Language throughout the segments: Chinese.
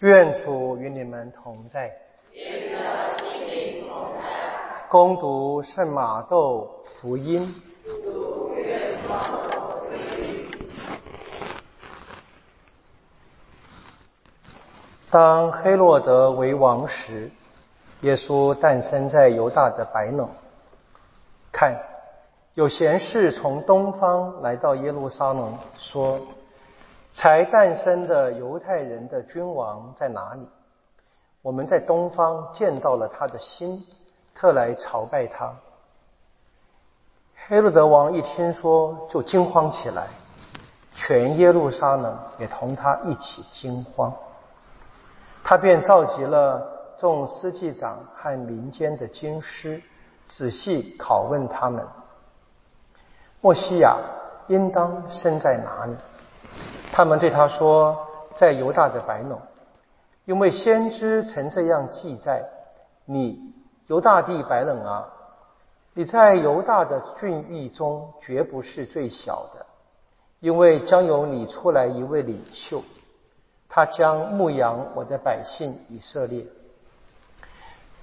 愿主与你们同在。攻读圣马窦福音。当黑洛德为王时，耶稣诞生在犹大的白冷。看，有贤士从东方来到耶路撒冷，说。才诞生的犹太人的君王在哪里？我们在东方见到了他的心，特来朝拜他。黑路德王一听说，就惊慌起来，全耶路撒冷也同他一起惊慌。他便召集了众司祭长和民间的经师，仔细拷问他们：莫西亚应当生在哪里？他们对他说：“在犹大的白弄，因为先知曾这样记载：你犹大地白冷啊，你在犹大的郡邑中绝不是最小的，因为将有你出来一位领袖，他将牧养我的百姓以色列。”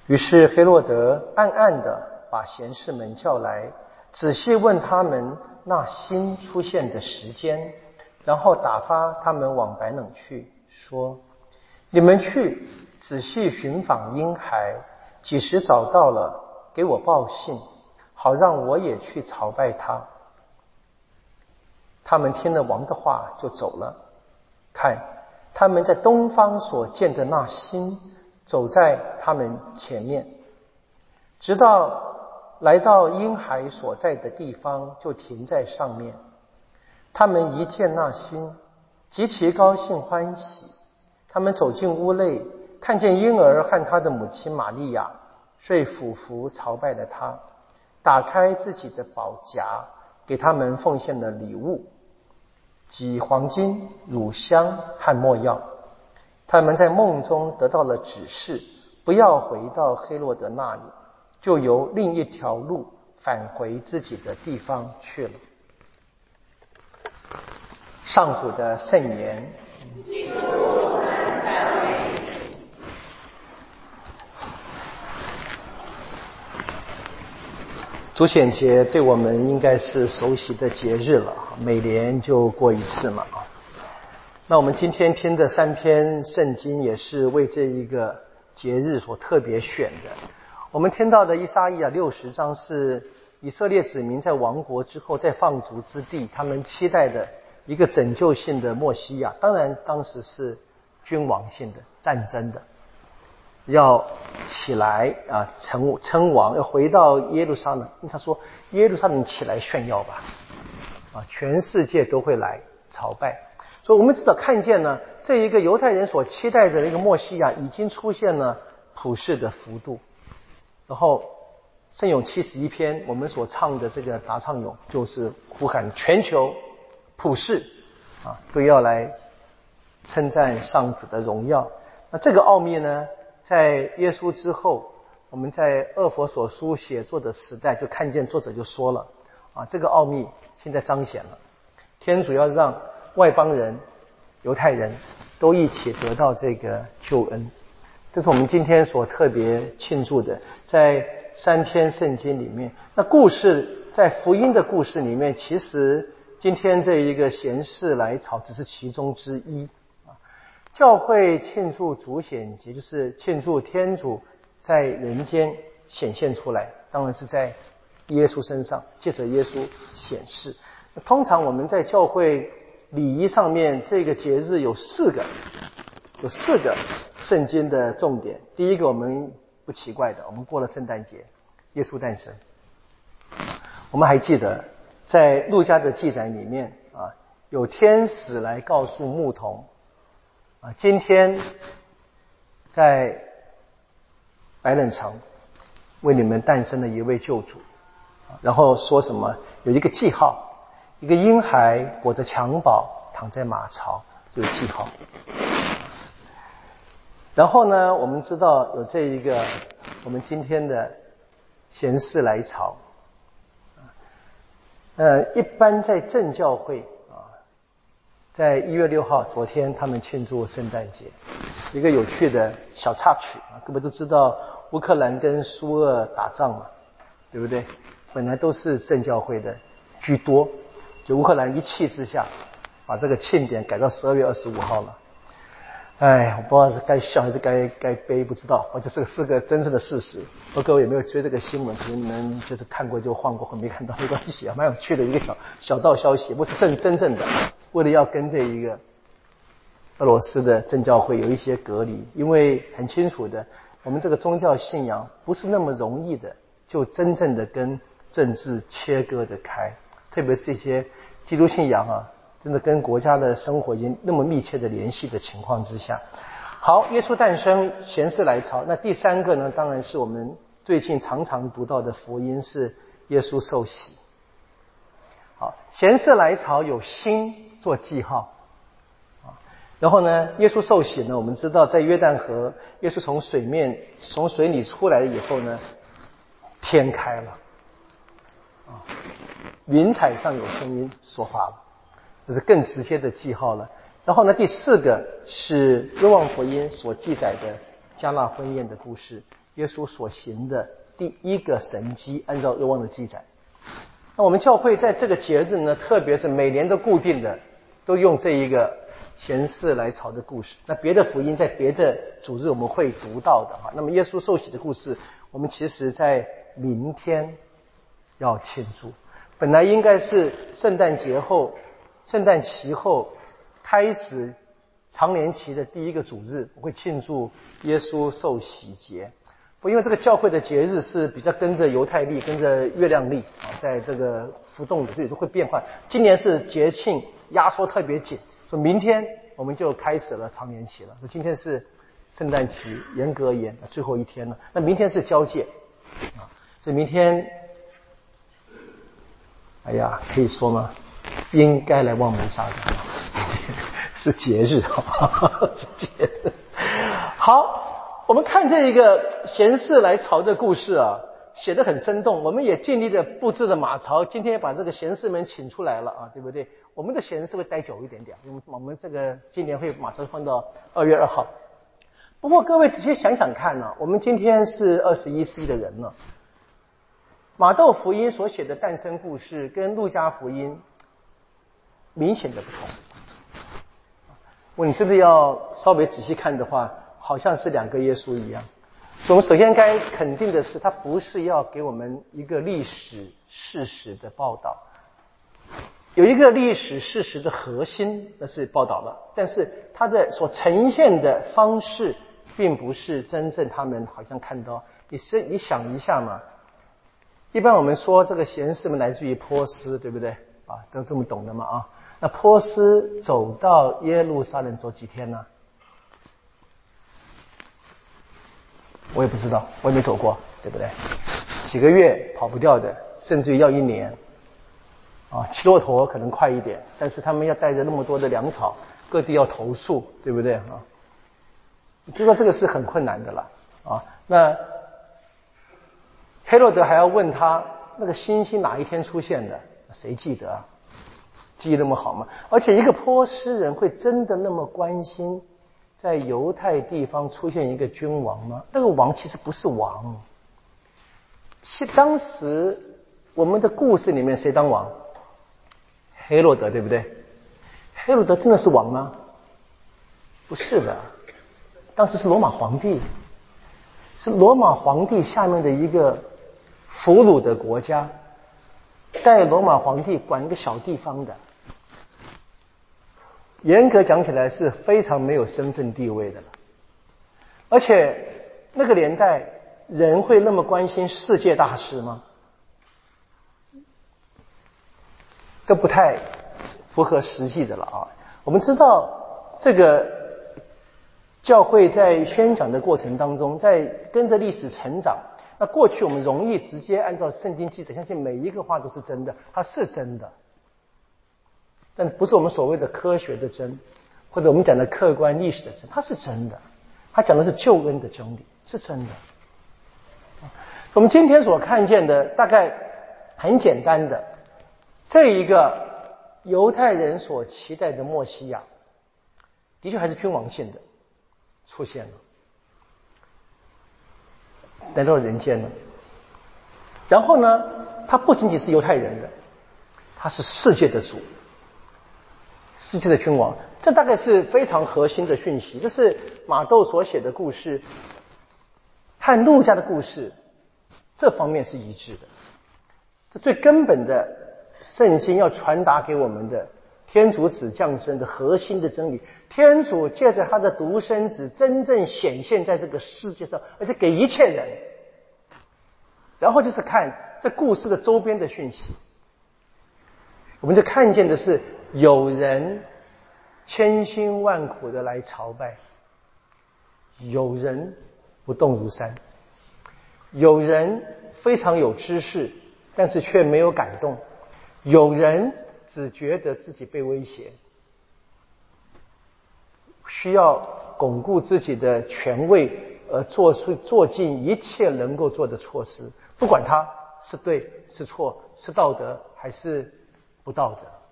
于是黑洛德暗暗的把贤士们叫来，仔细问他们那新出现的时间。然后打发他们往白冷去，说：“你们去仔细寻访婴孩，几时找到了，给我报信，好让我也去朝拜他。”他们听了王的话，就走了。看，他们在东方所见的那星，走在他们前面，直到来到婴孩所在的地方，就停在上面。他们一见那星，极其高兴欢喜。他们走进屋内，看见婴儿和他的母亲玛利亚，遂俯伏朝拜了他，打开自己的宝匣，给他们奉献了礼物，即黄金、乳香和没药。他们在梦中得到了指示，不要回到黑洛德那里，就由另一条路返回自己的地方去了。上主的圣言。主显节对我们应该是熟悉的节日了，每年就过一次嘛。那我们今天听的三篇圣经也是为这一个节日所特别选的。我们听到的伊沙伊亚六十章是以色列子民在亡国之后在放逐之地，他们期待的。一个拯救性的墨西亚，当然当时是君王性的战争的，要起来啊，称称王，要回到耶路撒冷。他说：“耶路撒冷起来炫耀吧，啊，全世界都会来朝拜。”所以，我们至少看见呢，这一个犹太人所期待的那个墨西亚，已经出现了普世的幅度。然后，圣咏七十一篇，我们所唱的这个答唱咏，就是呼喊全球。普世啊，都要来称赞上主的荣耀。那这个奥秘呢，在耶稣之后，我们在二佛所书写作的时代，就看见作者就说了啊，这个奥秘现在彰显了。天主要让外邦人、犹太人都一起得到这个救恩，这是我们今天所特别庆祝的。在三篇圣经里面，那故事在福音的故事里面，其实。今天这一个贤士来朝只是其中之一啊。教会庆祝主显节，就是庆祝天主在人间显现出来，当然是在耶稣身上，借着耶稣显示。通常我们在教会礼仪上面，这个节日有四个，有四个圣经的重点。第一个我们不奇怪的，我们过了圣诞节，耶稣诞生，我们还记得。在路加的记载里面啊，有天使来告诉牧童啊，今天在白冷城为你们诞生了一位救主，然后说什么有一个记号，一个婴孩裹着襁褓躺在马槽，有记号。然后呢，我们知道有这一个我们今天的贤士来朝。呃，一般在正教会啊，在一月六号，昨天他们庆祝圣诞节，一个有趣的小插曲啊，各位都知道乌克兰跟苏俄打仗嘛，对不对？本来都是正教会的居多，就乌克兰一气之下，把这个庆典改到十二月二十五号了。哎，我不知道是该笑还是该该悲，不知道。我就是是个真正的事实。不各位有没有追这个新闻？可能你们就是看过就晃过，或没看到没关系啊，蛮有趣的一个小小道消息。不是真真正的，为了要跟这一个俄罗斯的正教会有一些隔离，因为很清楚的，我们这个宗教信仰不是那么容易的就真正的跟政治切割的开，特别是一些基督信仰啊。真的跟国家的生活已经那么密切的联系的情况之下，好，耶稣诞生，贤士来朝。那第三个呢，当然是我们最近常常读到的福音是耶稣受洗。好，贤士来朝有星做记号啊。然后呢，耶稣受洗呢，我们知道在约旦河，耶稣从水面从水里出来以后呢，天开了啊，云彩上有声音说话了。这是更直接的记号了。然后呢，第四个是《约望福音》所记载的加纳婚宴的故事，耶稣所行的第一个神迹，按照约望的记载。那我们教会在这个节日呢，特别是每年都固定的，都用这一个前世来朝的故事。那别的福音在别的主日我们会读到的哈。那么耶稣受洗的故事，我们其实在明天要庆祝。本来应该是圣诞节后。圣诞期后开始长年期的第一个主日，我会庆祝耶稣受洗节。不，因为这个教会的节日是比较跟着犹太历、跟着月亮历啊，在这个浮动的，所以说会变换。今年是节庆压缩特别紧，说明天我们就开始了长年期了。今天是圣诞期，严格而言最后一天了。那明天是交界啊，所以明天，哎呀，可以说吗？应该来望门杀的，是节日，是节日。好，我们看这一个贤士来朝的故事啊，写的很生动。我们也尽力的布置了马槽，今天把这个贤士们请出来了啊，对不对？我们的贤士会待久一点点，因为我们这个今年会马上放到 二月二号。不过各位仔细想想看呢，我们今天是二十一世纪的人了。马窦福音所写的诞生故事跟路加福音。明显的不同。我你真的要稍微仔细看的话，好像是两个耶稣一样。我们首先该肯定的是，它不是要给我们一个历史事实的报道，有一个历史事实的核心那是报道了，但是它的所呈现的方式，并不是真正他们好像看到。你是你想一下嘛？一般我们说这个贤士们来自于波斯，对不对？啊，都这么懂的嘛啊？那波斯走到耶路撒冷走几天呢？我也不知道，我也没走过，对不对？几个月跑不掉的，甚至于要一年。啊，骑骆驼可能快一点，但是他们要带着那么多的粮草，各地要投诉，对不对啊？知道这个是很困难的了啊。那黑洛德还要问他那个星星哪一天出现的？谁记得？啊？记忆那么好吗？而且一个波斯人会真的那么关心在犹太地方出现一个君王吗？那个王其实不是王。其当时我们的故事里面谁当王？黑洛德对不对？黑洛德真的是王吗？不是的，当时是罗马皇帝，是罗马皇帝下面的一个俘虏的国家。代罗马皇帝管一个小地方的，严格讲起来是非常没有身份地位的了。而且那个年代人会那么关心世界大事吗？都不太符合实际的了啊！我们知道这个教会在宣讲的过程当中，在跟着历史成长。那过去我们容易直接按照圣经记载，相信每一个话都是真的，它是真的，但不是我们所谓的科学的真，或者我们讲的客观历史的真，它是真的，它讲的是救恩的真理，是真的。我们今天所看见的大概很简单的，这一个犹太人所期待的墨西亚，的确还是君王性的出现了，来到人间了。然后呢，他不仅仅是犹太人的，他是世界的主，世界的君王。这大概是非常核心的讯息，就是马窦所写的故事和路加的故事这方面是一致的。这最根本的圣经要传达给我们的天主子降生的核心的真理，天主借着他的独生子真正显现在这个世界上，而且给一切人。然后就是看这故事的周边的讯息，我们就看见的是有人。千辛万苦的来朝拜，有人不动如山，有人非常有知识，但是却没有感动，有人只觉得自己被威胁，需要巩固自己的权位而做出做尽一切能够做的措施，不管他是对是错，是道德还是不道德。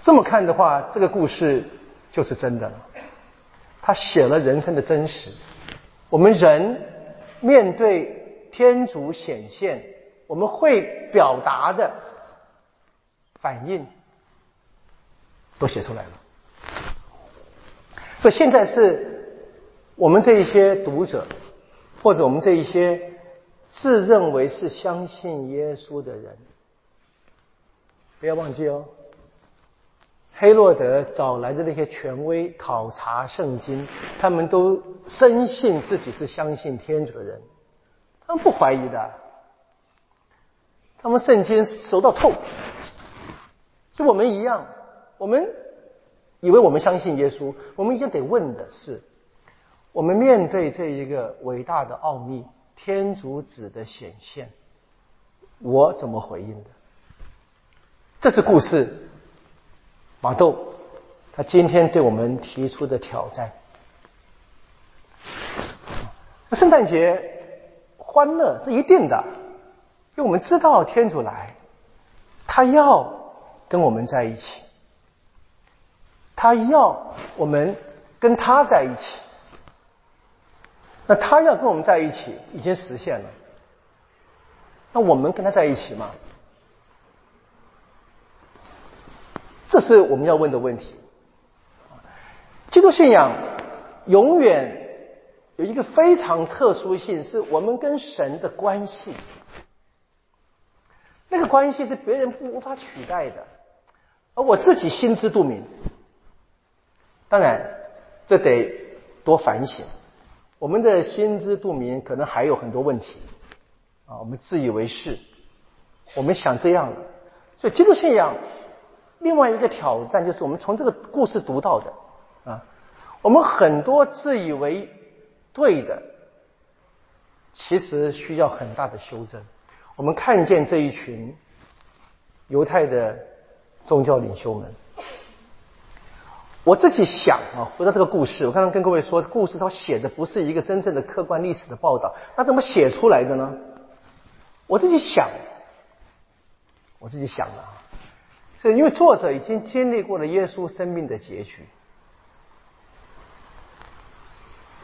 这么看的话，这个故事就是真的了。他写了人生的真实。我们人面对天主显现，我们会表达的反应，都写出来了。所以现在是我们这一些读者，或者我们这一些自认为是相信耶稣的人，不要忘记哦。黑洛德找来的那些权威考察圣经，他们都深信自己是相信天主的人，他们不怀疑的，他们圣经熟到透，就我们一样，我们以为我们相信耶稣，我们一定得问的是，我们面对这一个伟大的奥秘——天主子的显现，我怎么回应的？这是故事。马窦，他今天对我们提出的挑战。圣诞节欢乐是一定的，因为我们知道天主来，他要跟我们在一起，他要我们跟他在一起。那他要跟我们在一起，已经实现了。那我们跟他在一起吗？这是我们要问的问题。基督信仰永远有一个非常特殊性，是我们跟神的关系。那个关系是别人不无法取代的，而我自己心知肚明。当然，这得多反省。我们的心知肚明可能还有很多问题啊，我们自以为是，我们想这样，所以基督信仰。另外一个挑战就是，我们从这个故事读到的啊，我们很多自以为对的，其实需要很大的修正。我们看见这一群犹太的宗教领袖们，我自己想啊，回到这个故事，我刚刚跟各位说，故事它写的不是一个真正的客观历史的报道，那怎么写出来的呢？我自己想，我自己想的。是因为作者已经经历过了耶稣生命的结局。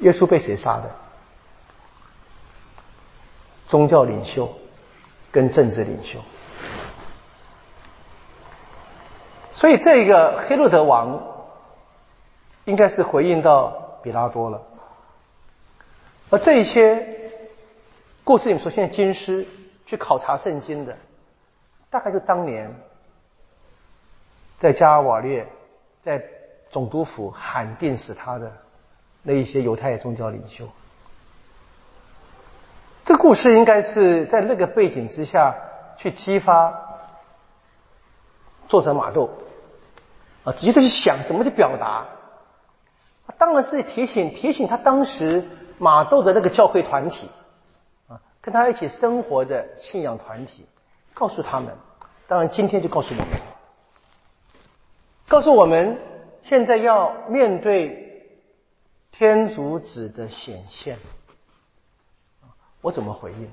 耶稣被谁杀的？宗教领袖跟政治领袖。所以这一个黑洛德王应该是回应到比拉多了。而这一些故事里面出现经师去考察圣经的，大概就当年。在加尔瓦列，在总督府喊定死他的那一些犹太宗教领袖，这故事应该是在那个背景之下去激发作者马窦啊，直接去想怎么去表达。当然是提醒提醒他当时马窦的那个教会团体啊，跟他一起生活的信仰团体，告诉他们。当然今天就告诉我们。告诉我们，现在要面对天主子的显现，我怎么回应？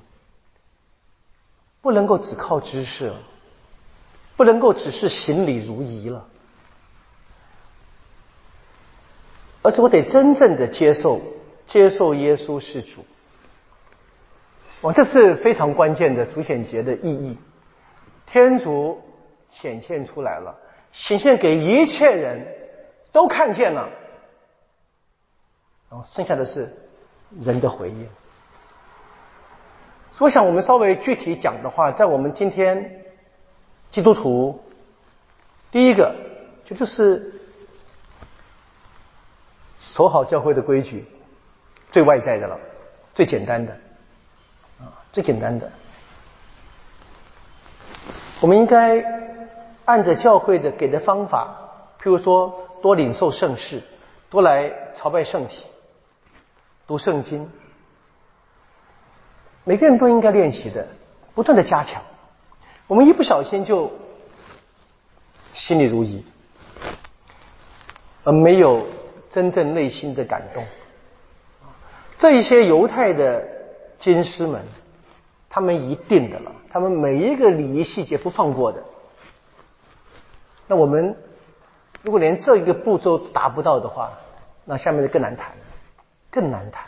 不能够只靠知识，不能够只是行礼如仪了，而是我得真正的接受，接受耶稣是主。哇，这是非常关键的主显节的意义。天主显现出来了，显现给一切人都看见了，然后剩下的是人的回应。我想，我们稍微具体讲的话，在我们今天基督徒，第一个就就是守好教会的规矩，最外在的了，最简单的。啊最简单的，我们应该按着教会的给的方法，譬如说多领受圣事，多来朝拜圣体，读圣经，每个人都应该练习的，不断的加强。我们一不小心就心里如一，而没有真正内心的感动。这一些犹太的经师们。他们一定的了，他们每一个礼仪细节不放过的。那我们如果连这一个步骤达不到的话，那下面就更难谈，更难谈。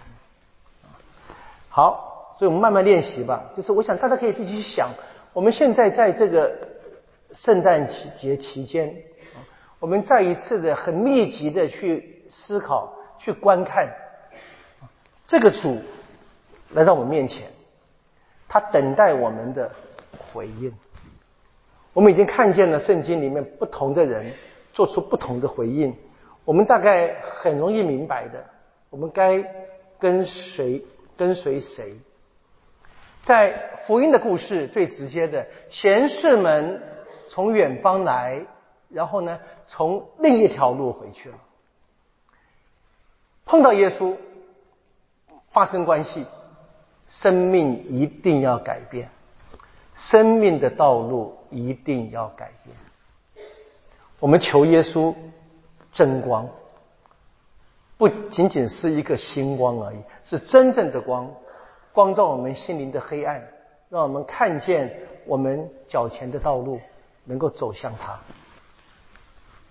好，所以我们慢慢练习吧。就是我想大家可以自己去想，我们现在在这个圣诞节期间，我们再一次的很密集的去思考、去观看这个主来到我们面前。他等待我们的回应。我们已经看见了圣经里面不同的人做出不同的回应，我们大概很容易明白的，我们该跟随跟随谁？在福音的故事最直接的，贤士们从远方来，然后呢，从另一条路回去了，碰到耶稣，发生关系。生命一定要改变，生命的道路一定要改变。我们求耶稣真光，不仅仅是一个星光而已，是真正的光，光照我们心灵的黑暗，让我们看见我们脚前的道路，能够走向它。